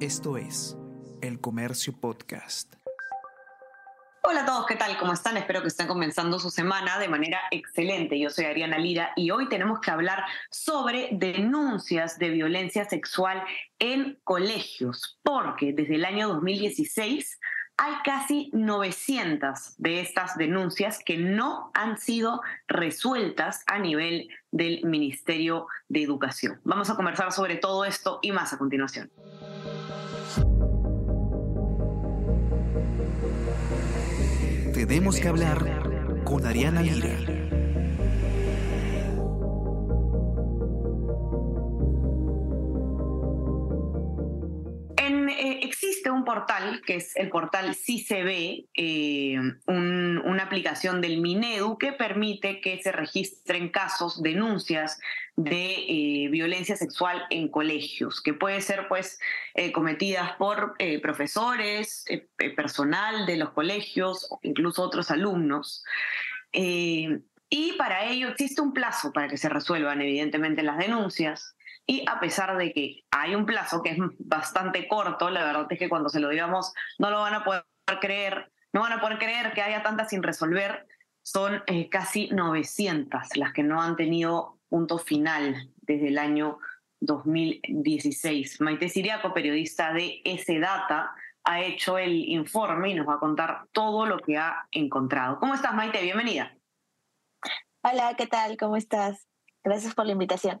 Esto es El Comercio Podcast. Hola a todos, ¿qué tal? ¿Cómo están? Espero que estén comenzando su semana de manera excelente. Yo soy Ariana Lira y hoy tenemos que hablar sobre denuncias de violencia sexual en colegios, porque desde el año 2016 hay casi 900 de estas denuncias que no han sido resueltas a nivel del Ministerio de Educación. Vamos a conversar sobre todo esto y más a continuación. Tenemos que hablar con Ariana Lira. Un portal, que es el portal CICB, eh, una aplicación del Minedu que permite que se registren casos, denuncias de eh, violencia sexual en colegios, que puede ser pues eh, cometidas por eh, profesores, personal de los colegios, incluso otros alumnos. y para ello existe un plazo para que se resuelvan evidentemente las denuncias. Y a pesar de que hay un plazo que es bastante corto, la verdad es que cuando se lo digamos no lo van a poder creer, no van a poder creer que haya tantas sin resolver. Son eh, casi 900 las que no han tenido punto final desde el año 2016. Maite Siriaco, periodista de ese Data, ha hecho el informe y nos va a contar todo lo que ha encontrado. ¿Cómo estás, Maite? Bienvenida. Hola, ¿qué tal? ¿Cómo estás? Gracias por la invitación.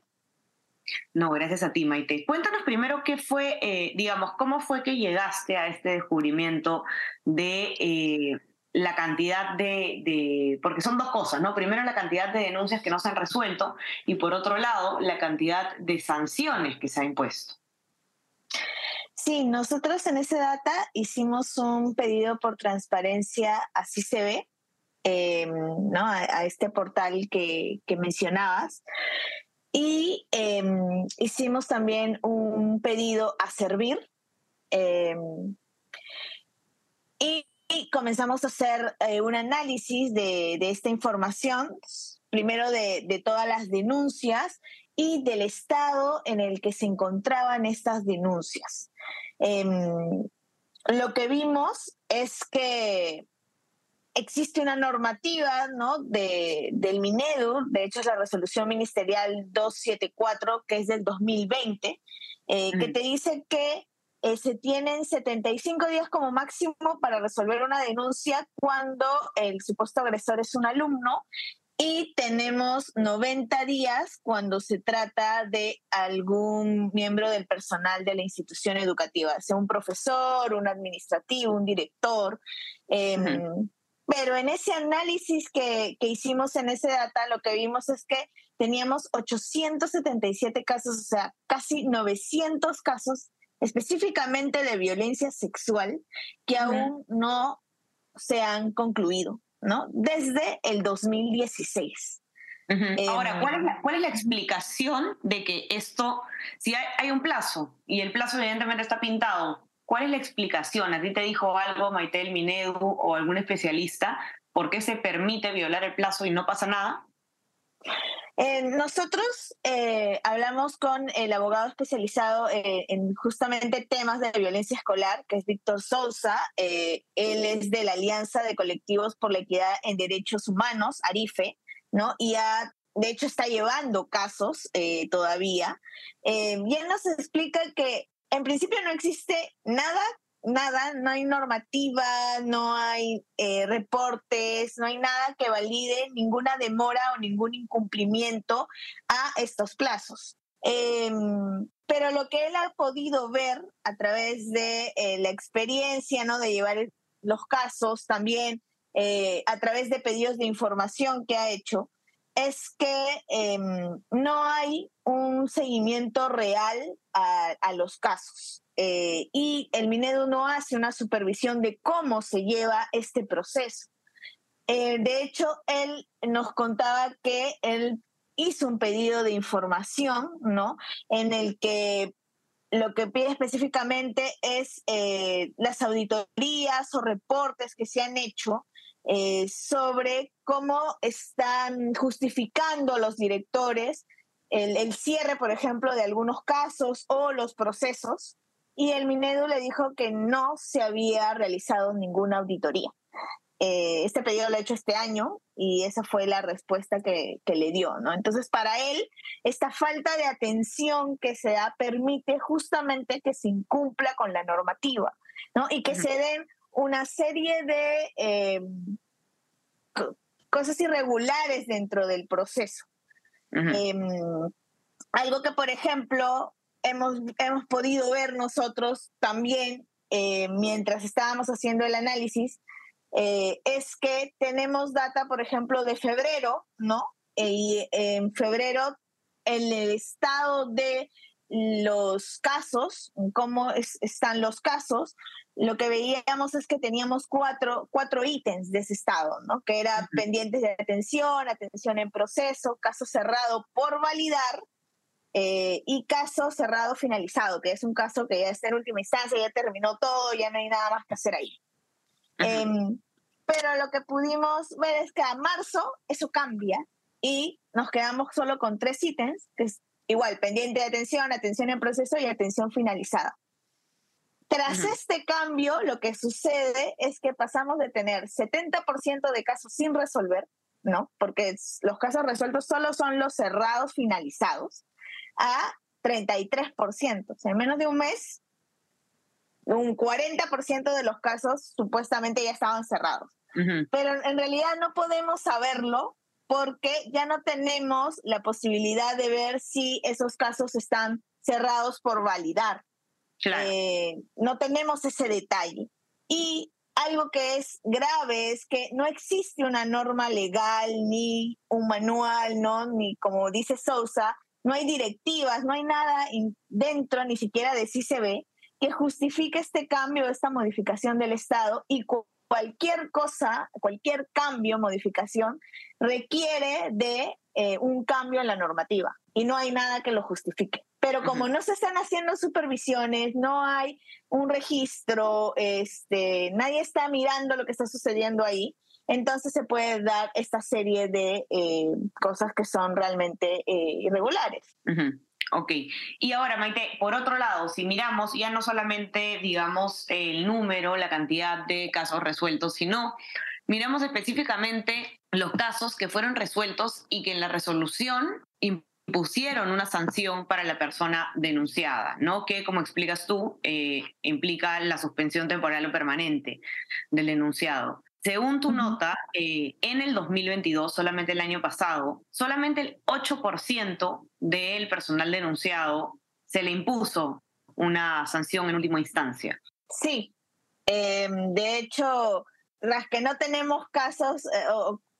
No, gracias a ti, Maite. Cuéntanos primero qué fue, eh, digamos, cómo fue que llegaste a este descubrimiento de eh, la cantidad de, porque son dos cosas, ¿no? Primero la cantidad de denuncias que no se han resuelto y por otro lado la cantidad de sanciones que se ha impuesto. Sí, nosotros en ese data hicimos un pedido por transparencia, así se ve, em, ¿no? A, este portal que, que mencionabas. Y em, hicimos también un pedido a servir. Em, y, comenzamos a hacer eh, un análisis de, esta información, primero de, todas las denuncias y del estado en el que se encontraban estas denuncias. Em, lo que vimos es que existe una normativa ¿no? de, del Minedu, de hecho es la resolución ministerial 274, que es del 2020, eh, que te dice que eh, se tienen 75 días como máximo para resolver una denuncia cuando el supuesto agresor es un alumno y tenemos 90 días cuando se trata de algún miembro del personal de la institución educativa, sea un profesor, un administrativo, un director. Em, pero en ese análisis que, hicimos en ese data, lo que vimos es que teníamos 877 casos, o sea, casi 900 casos específicamente de violencia sexual que aún no se han concluido, ¿no? Desde el 2016. Ahora, ¿cuál es, la, ¿cuál es, la, explicación de que esto, si hay, hay, un plazo y el plazo evidentemente está pintado ¿Cuál es la explicación? ¿A ti te dijo algo Maitel Minedu o algún especialista? ¿Por qué se permite violar el plazo y no pasa nada? Eh, nosotros eh, hablamos con el abogado especializado eh, en justamente temas de violencia escolar, que es Víctor Sousa. él es de la Alianza de Colectivos por la Equidad en Derechos Humanos, ARIFE, ¿no? Y de hecho está llevando casos todavía. y él nos explica que en principio no existe nada, nada, no hay normativa, no hay eh, reportes, no hay nada que valide ninguna demora o ningún incumplimiento a estos plazos. Em, pero lo que él ha podido ver a través de eh, la experiencia, ¿no? De llevar los casos también, eh, a través de pedidos de información que ha hecho, es que em, no hay un seguimiento real a, los casos. Eh, y el Minedo no hace una supervisión de cómo se lleva este proceso. Eh, de hecho, él nos contaba que él hizo un pedido de información, ¿no? En el que lo que pide específicamente es eh, las auditorías o reportes que se han hecho eh, sobre cómo están justificando los directores el, cierre, por ejemplo, de algunos casos o los procesos y el Minedu le dijo que no se había realizado ninguna auditoría. Eh, este pedido lo ha hecho este año y esa fue la respuesta que, le dio, ¿no? Entonces, para él, esta falta de atención que se da permite justamente que se incumpla con la normativa, ¿no? Y que se den una serie de eh, cosas irregulares dentro del proceso. Em, algo que, por ejemplo, hemos, hemos podido ver nosotros también eh, mientras estábamos haciendo el análisis, eh, es que tenemos data, por ejemplo, de febrero, ¿no? Y en febrero, el estado de los casos, cómo están los casos, lo que veíamos es que teníamos cuatro, cuatro ítems de ese estado, ¿no? Que era pendientes de atención, atención en proceso, caso cerrado por validar eh, y caso cerrado finalizado, que es un caso que ya está en última instancia, ya terminó todo, ya no hay nada más que hacer ahí. Em, pero lo que pudimos ver es que a marzo eso cambia y nos quedamos solo con tres ítems, que es igual, pendiente de atención, atención en proceso y atención finalizada. Tras este cambio, lo que sucede es que pasamos de tener 70% de casos sin resolver, ¿no? Porque los casos resueltos solo son los cerrados finalizados, a 33%. O sea, en menos de un mes, un 40% de los casos supuestamente ya estaban cerrados. Pero en realidad no podemos saberlo porque ya no tenemos la posibilidad de ver si esos casos están cerrados por validar. Eh, no tenemos ese detalle. Y algo que es grave es que no existe una norma legal ni un manual, ¿no? Ni como dice Sousa, no hay directivas, no hay nada dentro ni siquiera de CICB que justifique este cambio, esta modificación del Estado y cualquier cosa, cualquier cambio, modificación, requiere de eh, un cambio en la normativa y no hay nada que lo justifique. Pero como no se están haciendo supervisiones, no hay un registro, este, nadie está mirando lo que está sucediendo ahí, entonces se puede dar esta serie de eh, cosas que son realmente eh, irregulares. Ok, y ahora Maite, por otro lado, si miramos ya no solamente, digamos, el número, la cantidad de casos resueltos, sino miramos específicamente los casos que fueron resueltos y que en la resolución impusieron una sanción para la persona denunciada, ¿no? Que, como explicas tú, eh, implica la suspensión temporal o permanente del denunciado. Según tu nota, eh, en el 2022, solamente el año pasado, solamente el 8% del personal denunciado se le impuso una sanción en última instancia. Sí, em, de hecho, las que no tenemos casos, eh,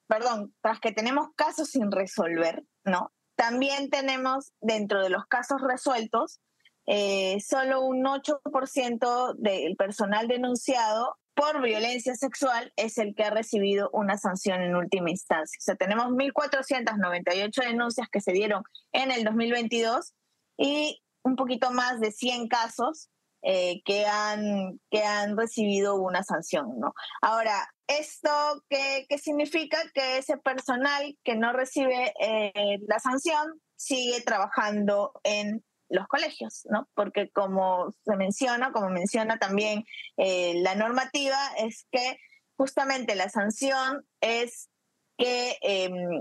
perdón, las que tenemos casos sin resolver, ¿no? También tenemos dentro de los casos resueltos, eh, solo un 8% del personal denunciado por violencia sexual es el que ha recibido una sanción en última instancia. O sea, tenemos 1.498 denuncias que se dieron en el 2022 y un poquito más de 100 casos eh, que, han, que han recibido una sanción. ¿no? Ahora, ¿esto qué, qué significa? Que ese personal que no recibe eh, la sanción sigue trabajando en los colegios, ¿no? Porque como se menciona, como menciona también eh, la normativa, es que justamente la sanción es que em,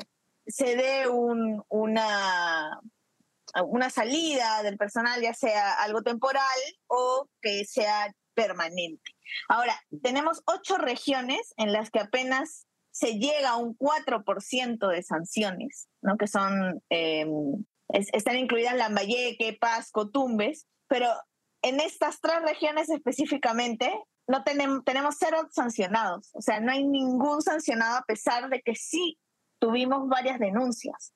se dé una, una salida del personal, ya sea algo temporal o que sea permanente. Ahora, tenemos ocho regiones en las que apenas se llega a un 4% de sanciones, ¿no? que son em, están incluidas Lambayeque, Pasco, Tumbes, pero en estas tres regiones específicamente no tenemos, tenemos cero sancionados, o sea, no hay ningún sancionado a pesar de que sí tuvimos varias denuncias.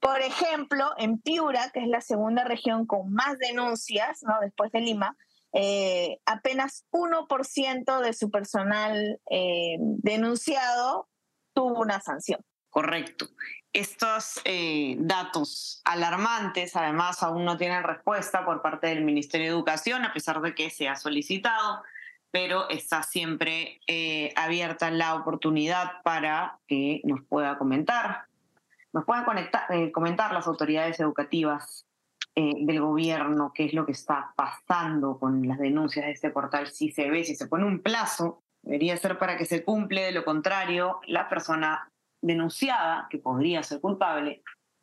Por ejemplo, en Piura, que es la segunda región con más denuncias, ¿no? después de Lima, eh, apenas 1% de su personal eh, denunciado tuvo una sanción. Correcto estos eh, datos alarmantes, además, aún no tienen respuesta por parte del Ministerio de Educación, a pesar de que se ha solicitado, pero está siempre eh, abierta la oportunidad para que nos pueda comentar, nos puedan conectar, eh, comentar las autoridades educativas eh, del gobierno, qué es lo que está pasando con las denuncias de este portal, si se ve, si se pone un plazo, debería ser para que se cumple, de lo contrario, la persona denunciada, que podría ser culpable,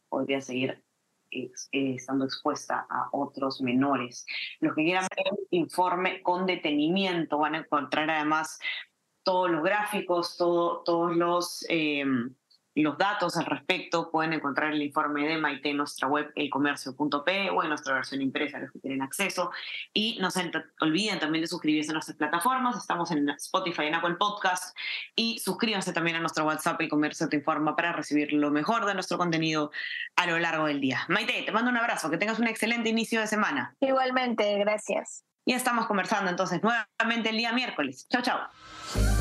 podría seguir eh, estando expuesta a otros menores. Los que quieran ver el informe con detenimiento van a encontrar además todos los gráficos, todo, todos los... los datos al respecto pueden encontrar el informe de Maite en nuestra web elcomercio.p o en nuestra versión impresa, los que tienen acceso. Y no se olviden también de suscribirse a nuestras plataformas. Estamos en Spotify, en Apple Podcast. Y suscríbanse también a nuestro WhatsApp, El Comercio Te Informa, para recibir lo mejor de nuestro contenido a lo largo del día. Maite, te mando un abrazo. Que tengas un excelente inicio de semana. Igualmente, gracias. Y estamos conversando entonces nuevamente el día miércoles. Chao, chao.